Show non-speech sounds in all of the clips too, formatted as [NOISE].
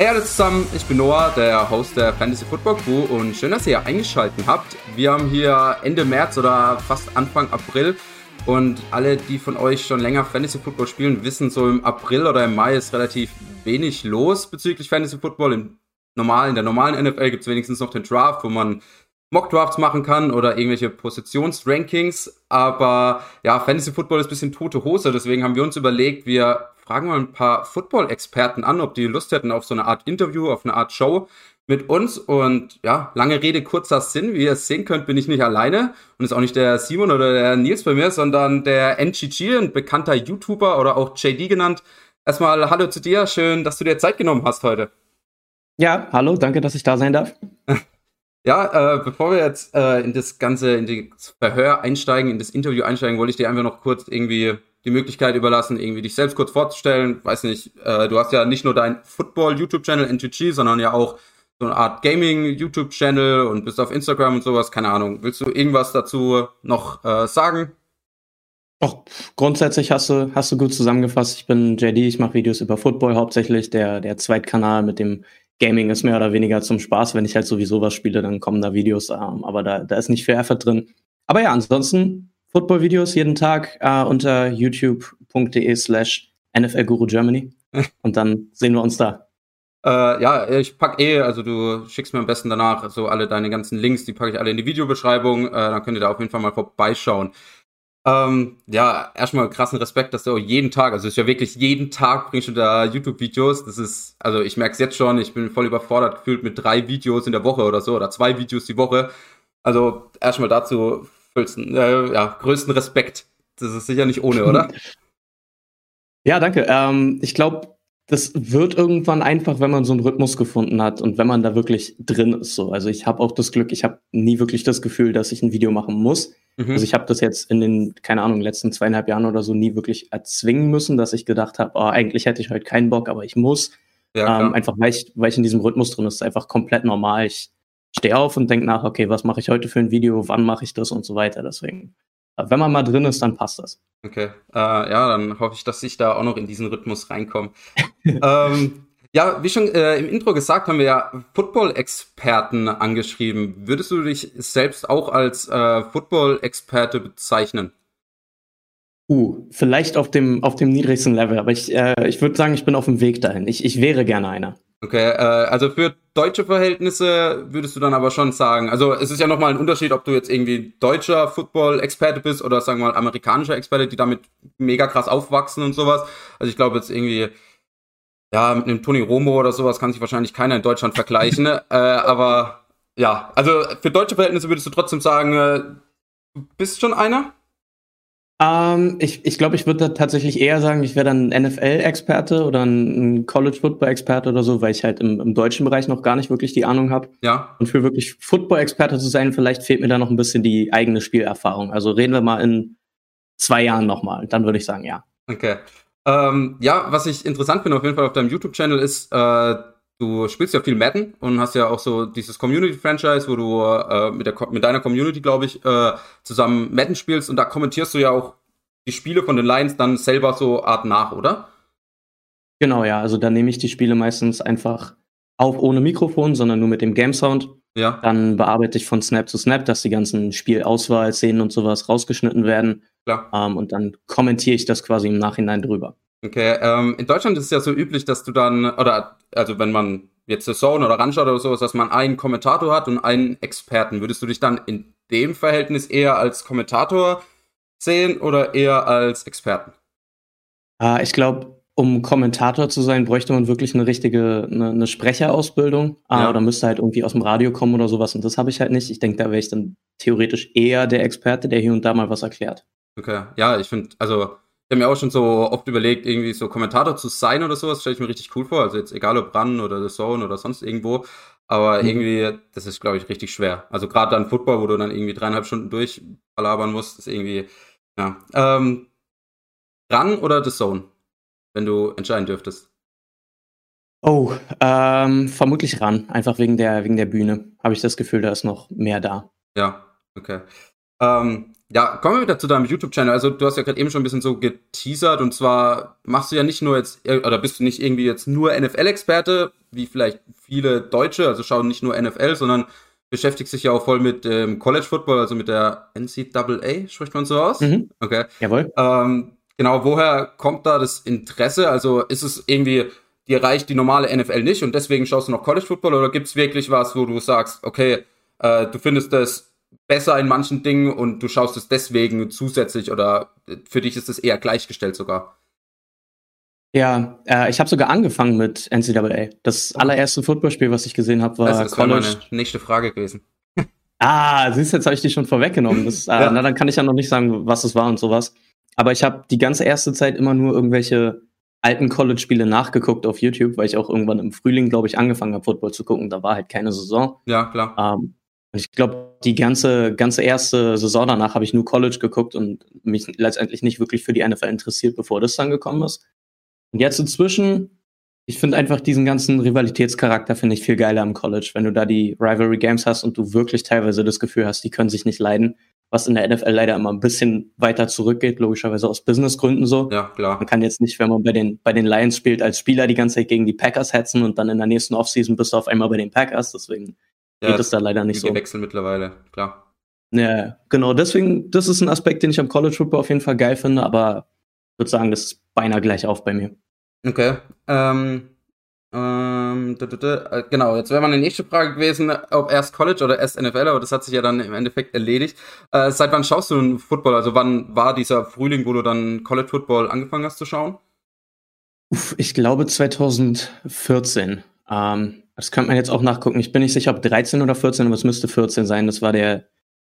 Hey alle zusammen, ich bin Noah, der Host der Fantasy Football Crew und schön, dass ihr eingeschaltet habt. Wir haben hier Ende März oder fast Anfang April und alle, die von euch schon länger Fantasy Football spielen, wissen, so im April oder im Mai ist relativ wenig los bezüglich Fantasy Football. Im normalen, in der normalen NFL gibt es wenigstens noch den Draft, wo man Mock-Drafts machen kann oder irgendwelche Positionsrankings. Aber ja, Fantasy Football ist ein bisschen tote Hose, deswegen haben wir uns überlegt, wir fragen mal ein paar Football-Experten an, ob die Lust hätten auf so eine Art Interview, auf eine Art Show mit uns. Und ja, lange Rede, kurzer Sinn. Wie ihr es sehen könnt, bin ich nicht alleine. Und ist auch nicht der Simon oder der Nils bei mir, sondern der NGG, ein bekannter YouTuber oder auch JD genannt. Erstmal Hallo zu dir. Schön, dass du dir Zeit genommen hast heute. Ja, hallo, danke, dass ich da sein darf. [LAUGHS] Ja, äh, bevor wir jetzt äh, in das Ganze, in das Verhör einsteigen, in das Interview einsteigen, wollte ich dir einfach noch kurz irgendwie die Möglichkeit überlassen, irgendwie dich selbst kurz vorzustellen. Weiß nicht, äh, du hast ja nicht nur dein Football-YouTube-Channel NGG, sondern ja auch so eine Art Gaming-YouTube-Channel und bist auf Instagram und sowas, keine Ahnung. Willst du irgendwas dazu noch äh, sagen? Doch, grundsätzlich hast du, hast du gut zusammengefasst. Ich bin JD, ich mache Videos über Football hauptsächlich. Der, der Zweitkanal mit dem Gaming ist mehr oder weniger zum Spaß. Wenn ich halt sowieso was spiele, dann kommen da Videos, ähm, aber da, da ist nicht viel Effort drin. Aber ja, ansonsten Football-Videos jeden Tag äh, unter youtube.de slash NFL Guru Germany. [LAUGHS] Und dann sehen wir uns da. Äh, ja, ich pack eh, also du schickst mir am besten danach so alle deine ganzen Links, die packe ich alle in die Videobeschreibung. Äh, dann könnt ihr da auf jeden Fall mal vorbeischauen. Ähm, ja, erstmal krassen Respekt, dass du auch jeden Tag, also es ist ja wirklich jeden Tag bringst du da YouTube-Videos. Das ist, also ich merke es jetzt schon, ich bin voll überfordert gefühlt mit drei Videos in der Woche oder so, oder zwei Videos die Woche. Also erstmal dazu füllsten, äh, ja, größten Respekt. Das ist sicher nicht ohne, oder? [LAUGHS] ja, danke. Ähm, ich glaube, das wird irgendwann einfach, wenn man so einen Rhythmus gefunden hat und wenn man da wirklich drin ist. So. Also ich habe auch das Glück, ich habe nie wirklich das Gefühl, dass ich ein Video machen muss. Mhm. Also ich habe das jetzt in den, keine Ahnung, letzten zweieinhalb Jahren oder so nie wirklich erzwingen müssen, dass ich gedacht habe, oh, eigentlich hätte ich heute keinen Bock, aber ich muss. Ja, ähm, einfach weil ich, weil ich in diesem Rhythmus drin ist. ist einfach komplett normal. Ich stehe auf und denke nach, okay, was mache ich heute für ein Video, wann mache ich das und so weiter. Deswegen wenn man mal drin ist, dann passt das. Okay, äh, ja, dann hoffe ich, dass ich da auch noch in diesen Rhythmus reinkomme. [LAUGHS] ähm, ja, wie schon äh, im Intro gesagt, haben wir ja Football-Experten angeschrieben. Würdest du dich selbst auch als äh, Football-Experte bezeichnen? Uh, vielleicht auf dem, auf dem niedrigsten Level, aber ich, äh, ich würde sagen, ich bin auf dem Weg dahin. Ich, ich wäre gerne einer. Okay, äh, also für deutsche Verhältnisse würdest du dann aber schon sagen, also es ist ja nochmal ein Unterschied, ob du jetzt irgendwie deutscher Football-Experte bist oder sagen wir mal amerikanischer Experte, die damit mega krass aufwachsen und sowas. Also ich glaube jetzt irgendwie, ja, mit einem Tony Romo oder sowas kann sich wahrscheinlich keiner in Deutschland vergleichen. [LAUGHS] äh, aber ja, also für deutsche Verhältnisse würdest du trotzdem sagen, äh, du bist schon einer? Ähm, ich ich glaube, ich würde tatsächlich eher sagen, ich wäre dann ein NFL-Experte oder ein College-Football-Experte oder so, weil ich halt im, im, deutschen Bereich noch gar nicht wirklich die Ahnung habe. Ja. Und für wirklich Football-Experte zu sein, vielleicht fehlt mir da noch ein bisschen die eigene Spielerfahrung. Also reden wir mal in zwei Jahren nochmal. Dann würde ich sagen, ja. Okay. Ähm, ja, was ich interessant finde auf jeden Fall auf deinem YouTube-Channel ist, äh, du spielst ja viel Madden und hast ja auch so dieses Community-Franchise, wo du äh, mit, der, mit deiner Community, glaube ich, äh, zusammen Madden spielst und da kommentierst du ja auch die Spiele von den Lions dann selber so Art nach, oder? Genau, ja. Also da nehme ich die Spiele meistens einfach auf ohne Mikrofon, sondern nur mit dem Game Sound. Ja. Dann bearbeite ich von Snap zu Snap, dass die ganzen Spielauswahlszenen und sowas rausgeschnitten werden. Klar. Ähm, und dann kommentiere ich das quasi im Nachhinein drüber. Okay, ähm, in Deutschland ist es ja so üblich, dass du dann, oder also wenn man jetzt The Zone oder Ranschaut oder sowas, dass man einen Kommentator hat und einen Experten. Würdest du dich dann in dem Verhältnis eher als Kommentator sehen oder eher als Experten? Äh, ich glaube, um Kommentator zu sein, bräuchte man wirklich eine richtige, eine, eine Sprecherausbildung. Ah, ja. Oder müsste halt irgendwie aus dem Radio kommen oder sowas. Und das habe ich halt nicht. Ich denke, da wäre ich dann theoretisch eher der Experte, der hier und da mal was erklärt. Okay, ja, ich finde, also habe mir auch schon so oft überlegt, irgendwie so Kommentator zu sein oder sowas, stelle ich mir richtig cool vor. Also jetzt egal ob Run oder The Zone oder sonst irgendwo. Aber mhm. irgendwie, das ist, glaube ich, richtig schwer. Also gerade dann Football, wo du dann irgendwie dreieinhalb Stunden durchballabern musst, ist irgendwie, ja. Ähm, Run oder The Zone? Wenn du entscheiden dürftest. Oh, ähm, vermutlich Run. Einfach wegen der, wegen der Bühne. Habe ich das Gefühl, da ist noch mehr da. Ja, okay. Ähm, ja, kommen wir wieder zu deinem YouTube-Channel. Also du hast ja gerade eben schon ein bisschen so geteasert und zwar machst du ja nicht nur jetzt, äh, oder bist du nicht irgendwie jetzt nur NFL-Experte, wie vielleicht viele Deutsche, also schauen nicht nur NFL, sondern beschäftigst dich ja auch voll mit ähm, College Football, also mit der NCAA, spricht man so aus? Mhm. Okay. Jawohl. Ähm, genau, woher kommt da das Interesse? Also ist es irgendwie, dir reicht die normale NFL nicht und deswegen schaust du noch College Football oder gibt es wirklich was, wo du sagst, okay, äh, du findest das besser in manchen Dingen und du schaust es deswegen zusätzlich oder für dich ist es eher gleichgestellt sogar? Ja, äh, ich habe sogar angefangen mit NCAA. Das allererste Footballspiel, was ich gesehen habe, war also das College. Das meine nächste Frage gewesen. [LAUGHS] ah, siehst du, jetzt habe ich die schon vorweggenommen. Das, äh, [LAUGHS] ja. Na, dann kann ich ja noch nicht sagen, was es war und sowas. Aber ich habe die ganze erste Zeit immer nur irgendwelche alten College-Spiele nachgeguckt auf YouTube, weil ich auch irgendwann im Frühling, glaube ich, angefangen habe, Football zu gucken. Da war halt keine Saison. Ja, klar. Ähm, ich glaube, die ganze, ganze erste Saison danach habe ich nur College geguckt und mich letztendlich nicht wirklich für die NFL interessiert, bevor das dann gekommen ist. Und jetzt inzwischen, ich finde einfach diesen ganzen Rivalitätscharakter finde ich viel geiler im College, wenn du da die Rivalry Games hast und du wirklich teilweise das Gefühl hast, die können sich nicht leiden, was in der NFL leider immer ein bisschen weiter zurückgeht, logischerweise aus Businessgründen so. Ja, klar. Man kann jetzt nicht, wenn man bei den, bei den Lions spielt, als Spieler die ganze Zeit gegen die Packers hetzen und dann in der nächsten Offseason bist du auf einmal bei den Packers, deswegen ja, geht es da leider nicht so. Wechsel mittlerweile, klar. Ja, genau. Deswegen, das ist ein Aspekt, den ich am College Football auf jeden Fall geil finde, aber ich würde sagen, das ist beinahe gleich auf bei mir. Okay. Ähm, ähm, äh, genau, jetzt wäre meine nächste Frage gewesen, ob erst College oder erst NFL, aber das hat sich ja dann im Endeffekt erledigt. Äh, seit wann schaust du Football? Also wann war dieser Frühling, wo du dann College Football angefangen hast zu schauen? Uff, ich glaube 2014. Ähm, das könnte man jetzt auch nachgucken. Ich bin nicht sicher, ob 13 oder 14, aber es müsste 14 sein. Das war der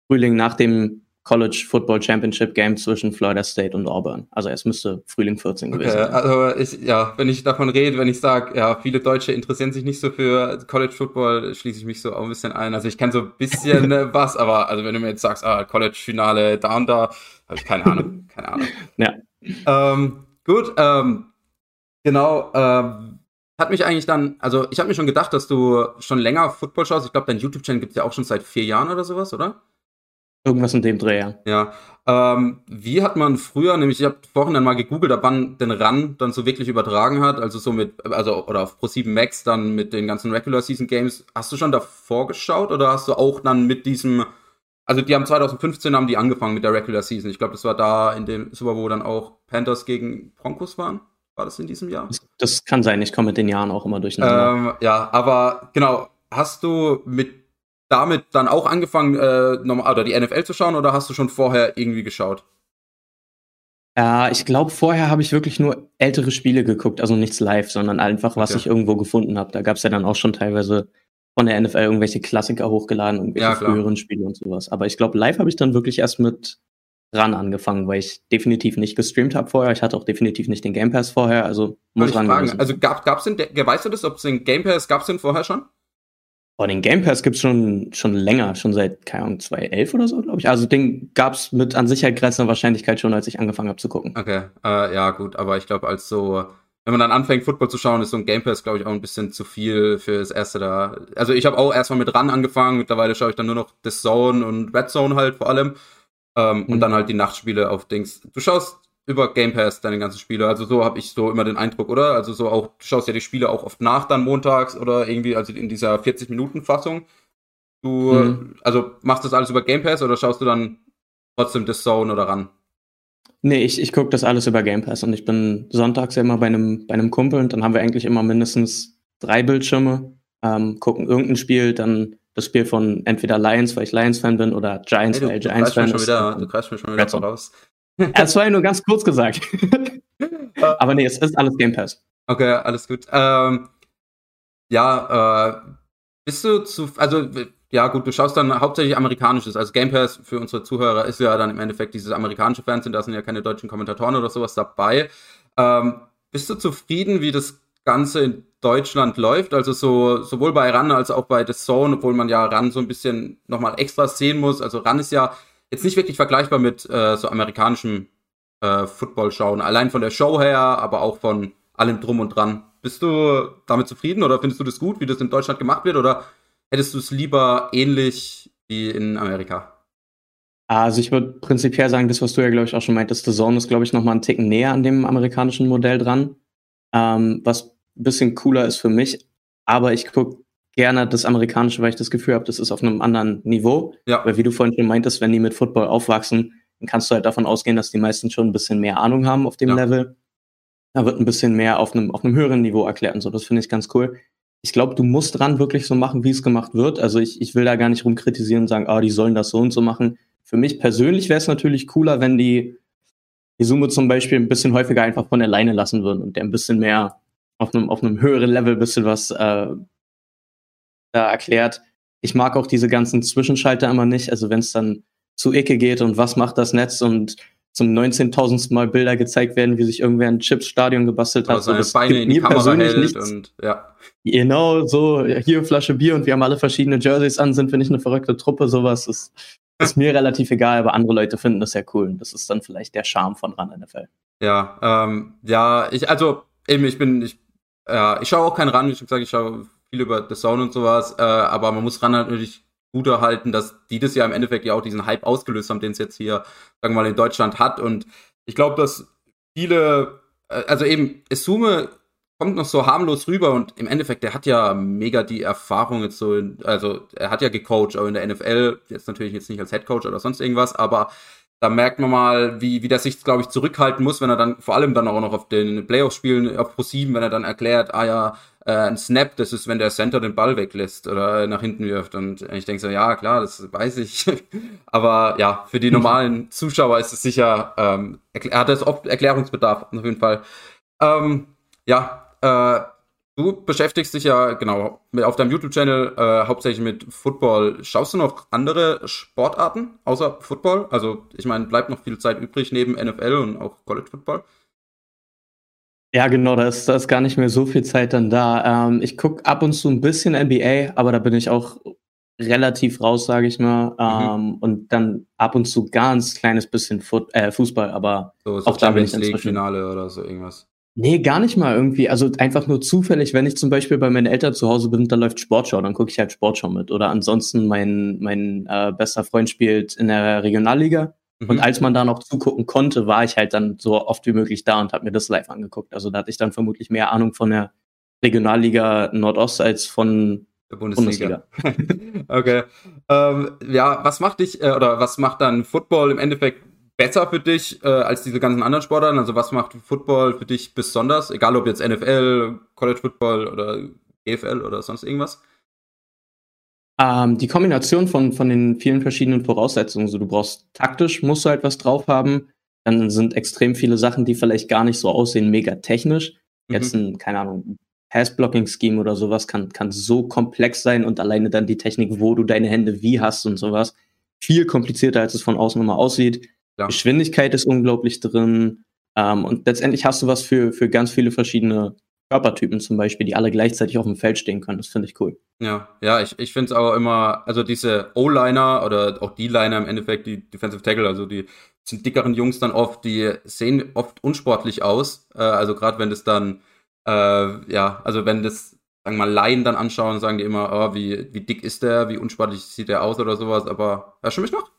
Frühling nach dem College Football Championship Game zwischen Florida State und Auburn. Also es müsste Frühling 14 gewesen okay, sein. Also ich, ja, wenn ich davon rede, wenn ich sage, ja, viele Deutsche interessieren sich nicht so für College Football, schließe ich mich so auch ein bisschen ein. Also ich kenne so ein bisschen [LAUGHS] was, aber also wenn du mir jetzt sagst, ah, College Finale da und da, habe ich keine Ahnung, keine Ahnung. Ja. Ähm, gut, ähm, genau, ähm, hat mich eigentlich dann, also ich habe mir schon gedacht, dass du schon länger Football schaust. Ich glaube, dein YouTube-Channel gibt es ja auch schon seit vier Jahren oder sowas, oder? Irgendwas in dem Dreh, ja. Ja. Ähm, wie hat man früher, nämlich ich habe vorhin dann mal gegoogelt, ab wann den Run dann so wirklich übertragen hat, also so mit, also oder auf Pro7 Max dann mit den ganzen Regular Season Games. Hast du schon davor geschaut oder hast du auch dann mit diesem, also die haben 2015 haben die angefangen mit der Regular Season. Ich glaube, das war da in dem Super Bowl dann auch Panthers gegen Broncos waren. War das in diesem Jahr? Das, kann sein, ich komme mit den Jahren auch immer durcheinander. Ähm, ja, aber genau, hast du mit damit dann auch angefangen, äh, normal, oder die NFL zu schauen oder hast du schon vorher irgendwie geschaut? Äh, ich glaube, vorher habe ich wirklich nur ältere Spiele geguckt, also nichts live, sondern einfach, was okay. ich irgendwo gefunden habe. Da gab es ja dann auch schon teilweise von der NFL irgendwelche Klassiker hochgeladen, irgendwelche ja, früheren Spiele und sowas. Aber ich glaube, live habe ich dann wirklich erst mit ran angefangen, weil ich definitiv nicht gestreamt habe vorher. Ich hatte auch definitiv nicht den Game Pass vorher, also muss ran. Fragen. Also gab gab's den, weißt du das, ob es den Game Pass gab's den vorher schon? Oh, den Game Pass gibt's schon schon länger, schon seit keine Ahnung 2011 oder so, glaube ich. Also den gab's mit an Sicherheit grenzender Wahrscheinlichkeit schon, als ich angefangen habe zu gucken. Okay, äh, ja gut, aber ich glaube als so wenn man dann anfängt, Football zu schauen, ist so ein Game Pass, glaube ich, auch ein bisschen zu viel für das erste da. Also ich habe auch erstmal mit ran angefangen, mittlerweile schaue ich dann nur noch The Zone und Red Zone halt vor allem. Ähm, mhm. Und dann halt die Nachtspiele auf Dings. Du schaust über Game Pass deine ganzen Spiele. Also so habe ich so immer den Eindruck, oder? Also so auch, du schaust ja die Spiele auch oft nach dann montags oder irgendwie, also in dieser 40-Minuten-Fassung. Du, mhm. also machst das alles über Game Pass oder schaust du dann trotzdem das Zone oder ran? Nee, ich, ich gucke das alles über Game Pass und ich bin sonntags ja immer bei einem, bei einem Kumpel und dann haben wir eigentlich immer mindestens drei Bildschirme, ähm, gucken irgendein Spiel, dann das Spiel von entweder Lions, weil ich Lions-Fan bin, oder Giants, hey, du, weil ich Giants-Fan bin. Du greifst mir schon wieder voraus. [LAUGHS] Das war ja nur ganz kurz gesagt. [LAUGHS] Aber nee, es ist alles Game Pass. Okay, alles gut. Ähm, ja, äh, bist du zu, also ja gut, du schaust dann hauptsächlich amerikanisches. Also Game Pass für unsere Zuhörer ist ja dann im Endeffekt dieses amerikanische Fernsehen, da sind ja keine deutschen Kommentatoren oder sowas dabei. Ähm, bist du zufrieden, wie das Ganze in Deutschland läuft? Also so sowohl bei RAN als auch bei The Zone, obwohl man ja RAN so ein bisschen nochmal extra sehen muss. Also RAN ist ja jetzt nicht wirklich vergleichbar mit äh, so amerikanischem äh, Football schauen. Allein von der Show her, aber auch von allem drum und dran. Bist du damit zufrieden oder findest du das gut, wie das in Deutschland gemacht wird? Oder hättest du es lieber ähnlich wie in Amerika? Also ich würde prinzipiell sagen, das, was du ja, glaube ich, auch schon meintest, The Zone ist, glaube ich, noch mal einen Ticken näher an dem amerikanischen Modell dran. Ähm, was ein bisschen cooler ist für mich. Aber ich gucke gerne das amerikanische, weil ich das Gefühl habe, das ist auf einem anderen Niveau. Ja. Weil wie du vorhin schon meintest, wenn die mit Football aufwachsen, dann kannst du halt davon ausgehen, dass die meisten schon ein bisschen mehr Ahnung haben auf dem ja. Level. Da wird ein bisschen mehr auf einem, auf einem höheren Niveau erklärt und so. Das finde ich ganz cool. Ich glaube, du musst dran wirklich so machen, wie es gemacht wird. Also ich, ich will da gar nicht rumkritisieren und sagen, ah, die sollen das so und so machen. Für mich persönlich wäre es natürlich cooler, wenn die die zum Beispiel ein bisschen häufiger einfach von alleine lassen würden und der ein bisschen mehr auf einem, auf einem höheren Level ein bisschen was äh, da erklärt. Ich mag auch diese ganzen Zwischenschalter immer nicht. Also wenn es dann zu Ecke geht und was macht das Netz und zum 19.000. Mal Bilder gezeigt werden, wie sich irgendwer ein Chips-Stadion gebastelt hat. Also so, das Beine in die mir Kamera persönlich nichts. Und, ja. Genau, so hier Flasche Bier und wir haben alle verschiedene Jerseys an, sind wir nicht eine verrückte Truppe, sowas ist, ist mir relativ egal, aber andere Leute finden das ja cool. Und das ist dann vielleicht der Charme von Run NFL. Ja, ähm, ja, ich, also eben, ich bin, ich, ja, ich schaue auch keinen Run, wie schon gesagt, ich schaue viel über The Zone und sowas, äh, aber man muss Run natürlich gut erhalten, dass die das ja im Endeffekt ja auch diesen Hype ausgelöst haben, den es jetzt hier, sagen wir mal, in Deutschland hat. Und ich glaube, dass viele, äh, also eben, Esume kommt noch so harmlos rüber und im Endeffekt, der hat ja mega die Erfahrung jetzt so, in, also er hat ja gecoacht, auch in der NFL, jetzt natürlich jetzt nicht als Headcoach oder sonst irgendwas, aber da merkt man mal, wie, wie der sich, glaube ich, zurückhalten muss, wenn er dann vor allem dann auch noch auf den Playoffs spielen, auf Pro 7, wenn er dann erklärt, ah ja, äh, ein Snap, das ist, wenn der Center den Ball weglässt oder nach hinten wirft. Und ich denke so, ja, klar, das weiß ich. [LAUGHS] Aber ja, für die normalen Zuschauer ist es sicher, ähm, er hat es oft Erklärungsbedarf, auf jeden Fall. Ähm, ja, äh, du beschäftigst dich ja, genau, auf deinem YouTube-Channel äh, hauptsächlich mit Football. Schaust du noch andere Sportarten außer Football? Also, ich meine, bleibt noch viel Zeit übrig neben NFL und auch College Football? Ja, genau, da ist, da ist gar nicht mehr so viel Zeit dann da. Ähm, ich gucke ab und zu ein bisschen NBA, aber da bin ich auch relativ raus, sage ich mal. Mhm. Ähm, und dann ab und zu ganz kleines bisschen Foot, äh, Fußball, aber so, so auch da bin ich inzwischen. Finale oder so irgendwas. Nee, gar nicht mal irgendwie. Also einfach nur zufällig, wenn ich zum Beispiel bei meinen Eltern zu Hause bin, da läuft Sportschau, dann gucke ich halt Sportschau mit. Oder ansonsten mein, mein äh, bester Freund spielt in der Regionalliga und mhm. als man da noch zugucken konnte, war ich halt dann so oft wie möglich da und habe mir das live angeguckt. Also da hatte ich dann vermutlich mehr Ahnung von der Regionalliga Nordost als von der Bundesliga. Bundesliga. [LAUGHS] okay. Ähm, ja, was macht dich äh, oder was macht dann Football im Endeffekt besser für dich äh, als diese ganzen anderen Sportarten? Also was macht Football für dich besonders? Egal ob jetzt NFL, College Football oder GFL oder sonst irgendwas? Ähm, die Kombination von, von den vielen verschiedenen Voraussetzungen, so du brauchst taktisch, musst du halt was drauf haben. Dann sind extrem viele Sachen, die vielleicht gar nicht so aussehen, mega technisch. Mhm. Jetzt ein, keine Ahnung, Pass-Blocking-Scheme oder sowas kann, kann so komplex sein und alleine dann die Technik, wo du deine Hände wie hast und sowas, viel komplizierter, als es von außen immer aussieht. Ja. Geschwindigkeit ist unglaublich drin. Ähm, und letztendlich hast du was für, für ganz viele verschiedene Körpertypen zum Beispiel, die alle gleichzeitig auf dem Feld stehen können. Das finde ich cool. Ja, ja, ich, ich finde es auch immer, also diese O-Liner oder auch die Liner im Endeffekt, die Defensive Tackle, also die sind dickeren Jungs dann oft, die sehen oft unsportlich aus. Äh, also gerade wenn das dann, äh, ja, also wenn das, sagen wir mal, Laien dann anschauen, sagen die immer, oh, wie, wie dick ist der, wie unsportlich sieht der aus oder sowas, aber hörst du mich noch?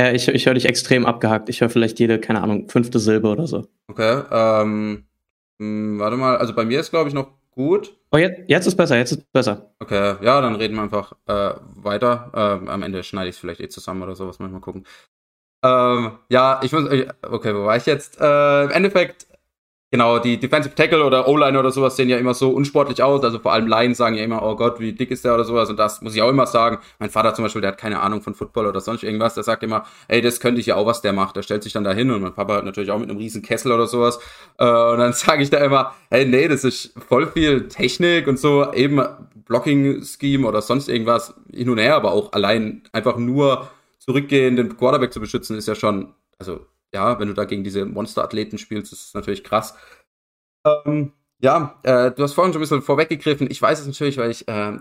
Ja, ich, ich höre dich extrem abgehackt. Ich höre vielleicht jede, keine Ahnung, fünfte Silbe oder so. Okay, ähm, hm, warte mal, also bei mir ist, glaube ich, noch gut. Oh, jetzt, jetzt ist besser, jetzt ist besser. Okay, ja, dann reden wir einfach äh, weiter. Ähm, am Ende schneide ich es vielleicht eh zusammen oder sowas, mal gucken. Ähm, ja, ich muss, okay, wo war ich jetzt? Äh, Im Endeffekt Genau, die Defensive Tackle oder O-Line oder sowas sehen ja immer so unsportlich aus. Also vor allem Lions sagen ja immer, oh Gott, wie dick ist der oder sowas. Und das muss ich auch immer sagen. Mein Vater zum Beispiel, der hat keine Ahnung von Football oder sonst irgendwas. Der sagt immer, ey, das könnte ich ja auch, was der macht. Der stellt sich dann da hin und mein Papa hat natürlich auch mit einem riesen Kessel oder sowas. Äh, und dann [LAUGHS] sage ich da immer, hey, nee, das ist voll viel Technik und so, eben Blocking-Scheme oder sonst irgendwas hin und her, aber auch allein einfach nur zurückgehen, den Quarterback zu beschützen, ist ja schon, also ja, wenn du da gegen diese Monsterathleten spielst, ist es natürlich krass. Ähm, ja, äh, du hast vorhin schon ein bisschen vorweggegriffen. Ich weiß es natürlich, weil ich äh,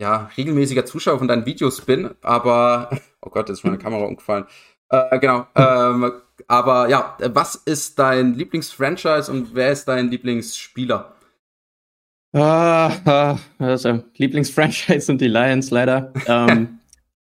ja regelmäßiger Zuschauer von deinen Videos bin, aber [LAUGHS] oh Gott, jetzt ist meine Kamera umgefallen. Äh, genau. [LAUGHS] Ähm, aber ja, was ist dein Lieblingsfranchise und wer ist dein Lieblingsspieler? Ah, [LAUGHS] also Lieblingsfranchise sind die Lions leider. ähm,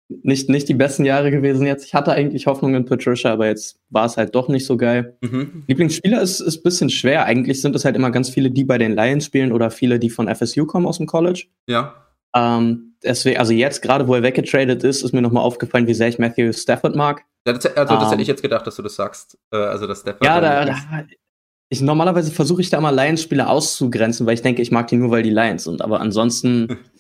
nicht, nicht die besten Jahre gewesen jetzt. Ich hatte eigentlich Hoffnung in Patricia, aber jetzt war es halt doch nicht so geil. Mhm. Lieblingsspieler ist, ist bisschen schwer. Eigentlich sind es halt immer ganz viele, die bei den Lions spielen oder viele, die von FSU kommen aus dem College. Ja. Ähm, deswegen, also jetzt gerade, wo er weggetradet ist, ist mir nochmal aufgefallen, wie sehr ich Matthew Stafford mag. Ja, das, also das um, hätte ich ähm. jetzt gedacht, dass du das sagst. Äh, also dass Stafford. Ja, da, da, ich, normalerweise versuche ich da mal Lions-Spieler auszugrenzen, weil ich denke, ich mag die nur, weil die Lions sind. Aber ansonsten [LAUGHS]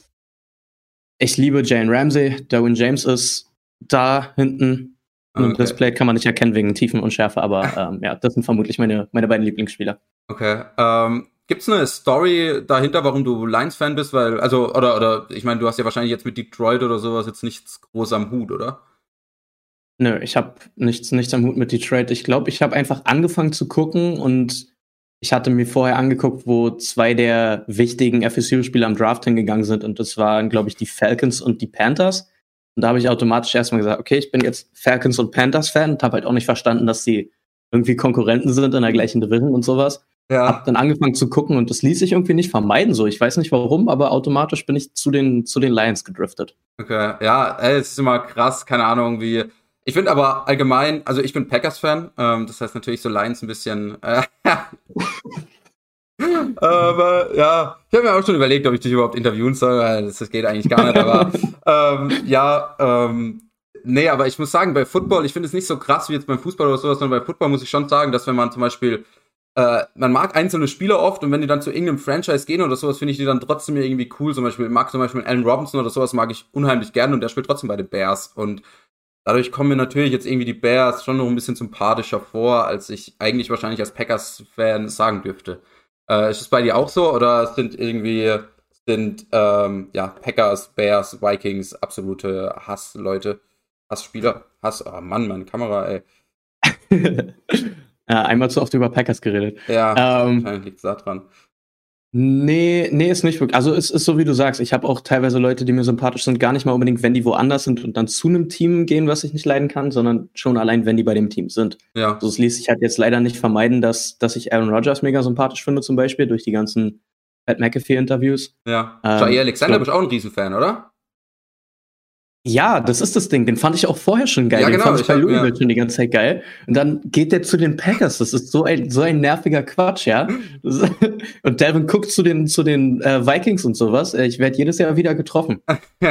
Ich liebe Jane Ramsey. Darwin James ist da hinten. Okay. Im Display kann man nicht erkennen wegen Tiefen und Schärfe, aber [LAUGHS] ähm, ja, das sind vermutlich meine, meine beiden Lieblingsspieler. Okay. Ähm, Gibt es eine Story dahinter, warum du Lions-Fan bist? Weil, also, oder, oder, ich meine, du hast ja wahrscheinlich jetzt mit Detroit oder sowas jetzt nichts groß am Hut, oder? Nö, ich habe nichts, nichts am Hut mit Detroit. Ich glaube, ich habe einfach angefangen zu gucken und ich hatte mir vorher angeguckt, wo zwei der wichtigen FSU-Spieler am Draft hingegangen sind und das waren, glaube ich, die Falcons und die Panthers. Und da habe ich automatisch erstmal gesagt, okay, ich bin jetzt Falcons und Panthers-Fan und habe halt auch nicht verstanden, dass sie irgendwie Konkurrenten sind in der gleichen Division und sowas. Ja. Hab dann angefangen zu gucken und das ließ sich irgendwie nicht vermeiden so. Ich weiß nicht warum, aber automatisch bin ich zu den, zu den Lions gedriftet. Okay, ja, ey, es ist immer krass, keine Ahnung, wie, ich finde aber allgemein, also ich bin Packers-Fan, ähm, das heißt natürlich so Lions ein bisschen. Äh, [LAUGHS] aber ja, ich habe mir auch schon überlegt, ob ich dich überhaupt interviewen soll, weil das, das geht eigentlich gar nicht. aber [LAUGHS] ähm, ja, ähm, nee, aber ich muss sagen, bei Football, ich finde es nicht so krass wie jetzt beim Fußball oder sowas, sondern bei Football muss ich schon sagen, dass wenn man zum Beispiel äh, man mag einzelne Spieler oft und wenn die dann zu irgendeinem Franchise gehen oder sowas, finde ich die dann trotzdem irgendwie cool. Zum Beispiel mag zum Beispiel Allen Robinson oder sowas mag ich unheimlich gerne und der spielt trotzdem bei den Bears und Dadurch kommen mir natürlich jetzt irgendwie die Bears schon noch ein bisschen sympathischer vor, als ich eigentlich wahrscheinlich als Packers-Fan sagen dürfte. Äh, ist es bei dir auch so oder sind irgendwie sind ähm, ja Packers, Bears, Vikings absolute Hassleute, Hassspieler, Hass, oh Mann, meine Kamera, ey. [LAUGHS] einmal zu oft über Packers geredet. Ja, ähm, wahrscheinlich liegt es da dran. Nee, nee, ist nicht wirklich. Also es ist so, wie du sagst. Ich habe auch teilweise Leute, die mir sympathisch sind, gar nicht mal unbedingt, wenn die woanders sind und dann zu einem Team gehen, was ich nicht leiden kann, sondern schon allein, wenn die bei dem Team sind. Ja. Also es ließ sich halt jetzt leider nicht vermeiden, dass, dass ich Aaron Rodgers mega sympathisch finde, zum Beispiel, durch die ganzen Pat McAfee-Interviews. Ja. Ähm, Jair Alexander bist auch ein Riesenfan, oder? Ja, das ist das Ding. Den fand ich auch vorher schon geil. Ja, den genau, fand ich bei Louisville ja. schon die ganze Zeit geil. Und dann geht der zu den Packers. Das ist so ein, so ein nerviger Quatsch, ja. [LAUGHS] und Delvin guckt zu den, zu den äh, Vikings und sowas. Äh, ich werde jedes Jahr wieder getroffen. [LAUGHS]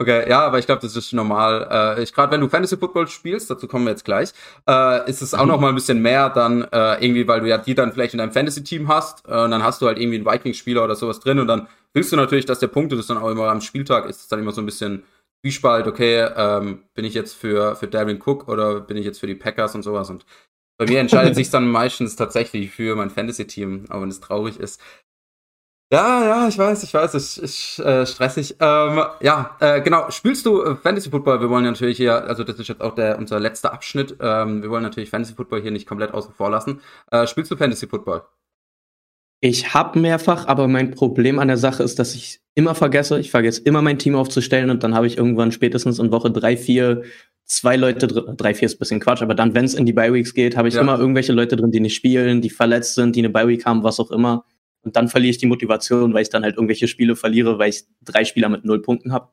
Okay, ja, aber ich glaube, das ist normal. Äh, ich gerade wenn du Fantasy Football spielst, dazu kommen wir jetzt gleich, äh, ist es auch mhm. noch mal ein bisschen mehr dann äh, irgendwie, weil du ja die dann vielleicht in deinem Fantasy Team hast äh, und dann hast du halt irgendwie einen Vikings Spieler oder sowas drin und dann willst du natürlich, dass der Punkte das dann auch immer am Spieltag ist, ist dann immer so ein bisschen Zwiespalt, okay, ähm, bin ich jetzt für, für Darren Cook oder bin ich jetzt für die Packers und sowas. Und bei mir entscheidet [LAUGHS] sich dann meistens tatsächlich für mein Fantasy-Team, auch wenn es traurig ist. Ja, ja, ich weiß, ich weiß, es ist äh, stressig. Ähm, ja, äh, genau. Spielst du äh, Fantasy Football? Wir wollen natürlich hier, also das ist jetzt auch der unser letzter Abschnitt. Ähm, wir wollen natürlich Fantasy Football hier nicht komplett außen vor lassen. Äh, spielst du Fantasy Football? Ich habe mehrfach, aber mein Problem an der Sache ist, dass ich immer vergesse. Ich vergesse immer mein Team aufzustellen und dann habe ich irgendwann spätestens in Woche drei, vier zwei Leute drin. Drei, vier ist ein bisschen Quatsch, aber dann, wenn es in die Bye Weeks geht, habe ich ja. immer irgendwelche Leute drin, die nicht spielen, die verletzt sind, die eine Bye Week haben, was auch immer. Und dann verliere ich die Motivation, weil ich dann halt irgendwelche Spiele verliere, weil ich drei Spieler mit null Punkten habe.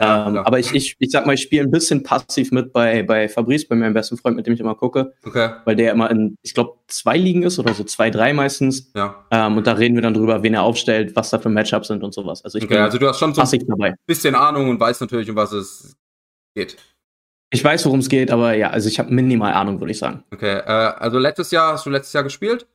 Ja, ähm, aber ich, ich, ich sag mal, ich spiele ein bisschen passiv mit bei, bei Fabrice, bei meinem besten Freund, mit dem ich immer gucke. Okay. Weil der immer in, ich glaube, zwei Ligen ist oder so zwei, drei meistens. Ja. Ähm, und da reden wir dann drüber, wen er aufstellt, was da für Matchups sind und sowas. Also ich okay, bin also du hast schon so ein dabei. bisschen Ahnung und weißt natürlich, um was es geht. Ich weiß, worum es geht, aber ja, also ich habe minimal Ahnung, würde ich sagen. Okay, äh, also letztes Jahr, hast du letztes Jahr gespielt?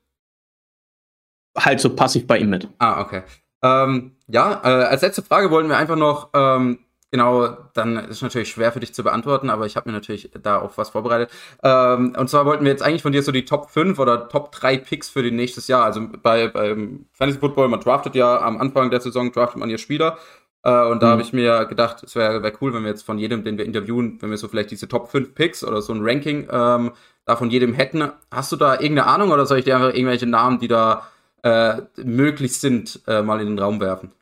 Halt so passiv bei ihm mit. Ah, okay. Ähm, ja, äh, als letzte Frage wollten wir einfach noch ähm, Genau, dann ist natürlich schwer für dich zu beantworten, aber ich habe mir natürlich da auch was vorbereitet. Ähm, und zwar wollten wir jetzt eigentlich von dir so die Top 5 oder Top 3 Picks für den nächstes Jahr. Also bei beim Fantasy Football, man draftet ja am Anfang der Saison, draftet man ja Spieler. Äh, und da mhm. habe ich mir gedacht, es wäre wär cool, wenn wir jetzt von jedem, den wir interviewen, wenn wir so vielleicht diese Top 5 Picks oder so ein Ranking ähm, da von jedem hätten. Hast du da irgendeine Ahnung oder soll ich dir einfach irgendwelche Namen, die da äh, möglich sind, äh, mal in den Raum werfen?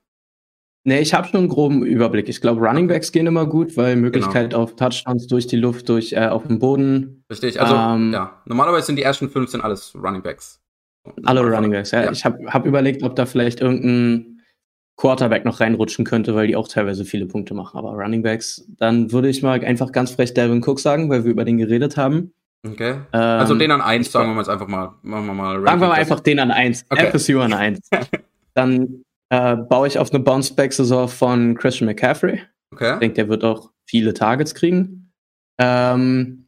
Nee, ich habe schon einen groben Überblick. Ich glaube, Running Backs gehen immer gut, weil Möglichkeit genau. auf Touchdowns durch die Luft, durch äh, auf dem Boden. Richtig, also ähm, ja. Normalerweise sind die ersten fünf sind alles Running Backs. Alle Running Backs, ja. ja. Ich habe hab überlegt, ob da vielleicht irgendein Quarterback noch reinrutschen könnte, weil die auch teilweise viele Punkte machen. Aber Running Backs, dann würde ich mal einfach ganz frech Devin Cook sagen, weil wir über den geredet haben. Okay. Ähm, also den an 1, sagen wir mal jetzt einfach mal. Machen wir mal sagen wir mal einfach den an 1. Okay. FSU an 1. [LAUGHS] dann äh, baue ich auf eine Bounce-Back-Saison von Christian McCaffrey. Okay. Ich denke, der wird auch viele Targets kriegen. Ähm,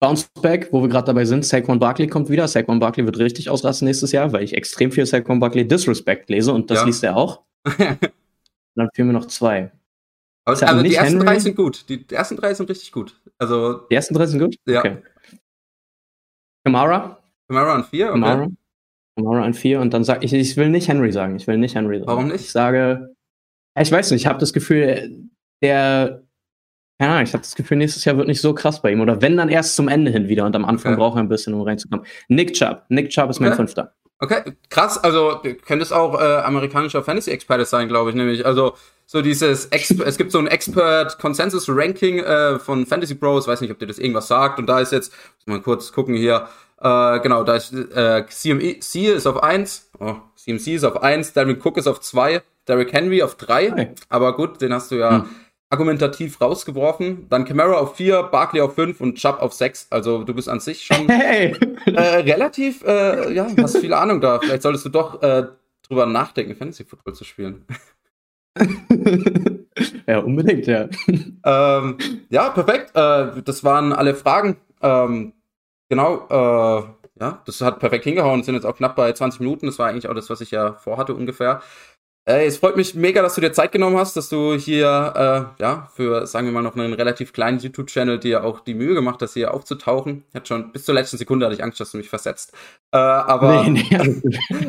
Bounceback, wo wir gerade dabei sind, Saquon Barkley kommt wieder. Saquon Barkley wird richtig ausrasten nächstes Jahr, weil ich extrem viel Saquon Barkley Disrespect lese und das ja. liest er auch. [LAUGHS] dann fehlen mir noch zwei. Also, also die ersten Henry. drei sind gut. Die, die, ersten drei sind richtig gut. Also, die ersten drei sind gut? Ja. Okay. Kamara? Kamara an vier, okay. Kamara. Kamara an vier und dann sage ich, ich will nicht Henry sagen. Ich will nicht Henry sagen. Warum nicht? Ich sage, ich weiß nicht, ich habe das Gefühl, der, ja, ich habe das Gefühl, nächstes Jahr wird nicht so krass bei ihm. Oder wenn dann erst zum Ende hin wieder und am Anfang okay. braucht er ein bisschen, um reinzukommen. Nick Chubb. Nick Chubb ist okay. mein Fünfter. Okay, krass. Also könnte es auch äh, amerikanischer Fantasy-Experte sein, glaube ich, nämlich. Also so dieses, Ex es gibt so ein Expert Consensus Ranking äh, von Fantasy Bros. Weiß nicht, ob dir das irgendwas sagt. Und da ist jetzt, muss mal kurz gucken hier. Äh, genau, da ist äh, CMC ist auf 1. Oh, CMC ist auf 1. Darwin Cook ist auf 2. Derrick Henry auf 3. Aber gut, den hast du ja. Hm argumentativ rausgeworfen. Dann Camara auf 4, Barkley auf 5 und Chubb auf 6. Also du bist an sich schon [LAUGHS] hey. äh, relativ, äh, ja, hast viel Ahnung da. Vielleicht solltest du doch äh, drüber nachdenken, Fantasy Football zu spielen. [LAUGHS] ja, unbedingt, ja. [LAUGHS] ähm, ja, perfekt. Äh, das waren alle Fragen. Ähm, genau, äh, ja, das hat perfekt hingehauen. Sind jetzt auch knapp bei 20 Minuten. Das war eigentlich auch das, was ich ja vorhatte ungefähr. Äh, es freut mich mega, dass du dir Zeit genommen hast, dass du hier, äh, ja, für, sagen wir mal, noch einen relativ kleinen YouTube-Channel dir auch die Mühe gemacht hast, hier aufzutauchen. Ich hatte schon bis zur letzten Sekunde hatte ich Angst, dass du mich versetzt. Äh, aber, nee, nee,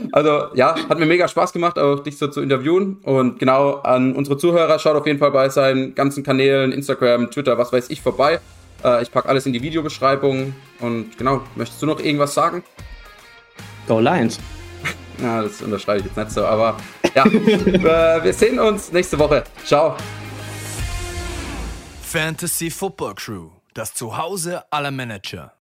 [LAUGHS] also, ja, hat mir mega Spaß gemacht, auch dich so zu interviewen. Und genau an unsere Zuhörer, schaut auf jeden Fall bei seinen ganzen Kanälen, Instagram, Twitter, was weiß ich, vorbei. Äh, ich packe alles in die Videobeschreibung. Und genau, möchtest du noch irgendwas sagen? Go Lions! Ja, das unterschreibe ich jetzt nicht so, aber ja, [LAUGHS] äh, wir sehen uns nächste Woche. Ciao. Fantasy Football Crew, das Zuhause aller Manager.